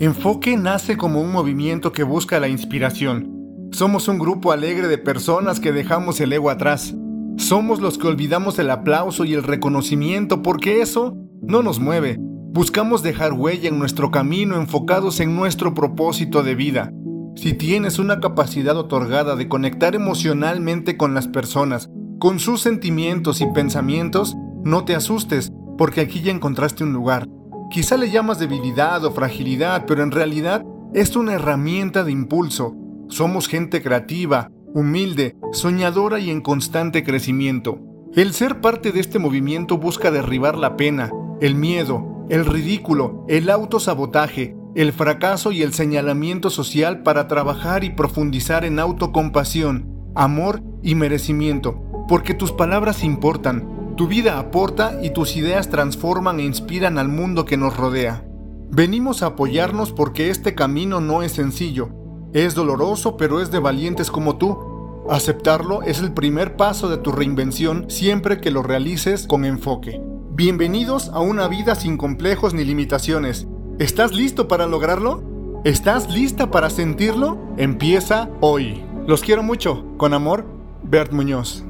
Enfoque nace como un movimiento que busca la inspiración. Somos un grupo alegre de personas que dejamos el ego atrás. Somos los que olvidamos el aplauso y el reconocimiento porque eso no nos mueve. Buscamos dejar huella en nuestro camino enfocados en nuestro propósito de vida. Si tienes una capacidad otorgada de conectar emocionalmente con las personas, con sus sentimientos y pensamientos, no te asustes, porque aquí ya encontraste un lugar. Quizá le llamas debilidad o fragilidad, pero en realidad es una herramienta de impulso. Somos gente creativa, humilde, soñadora y en constante crecimiento. El ser parte de este movimiento busca derribar la pena, el miedo, el ridículo, el autosabotaje, el fracaso y el señalamiento social para trabajar y profundizar en autocompasión, amor y merecimiento, porque tus palabras importan, tu vida aporta y tus ideas transforman e inspiran al mundo que nos rodea. Venimos a apoyarnos porque este camino no es sencillo, es doloroso pero es de valientes como tú. Aceptarlo es el primer paso de tu reinvención siempre que lo realices con enfoque. Bienvenidos a una vida sin complejos ni limitaciones ¿Estás listo para lograrlo? ¿Estás lista para sentirlo? Empieza hoy. Los quiero mucho. Con amor, Bert Muñoz.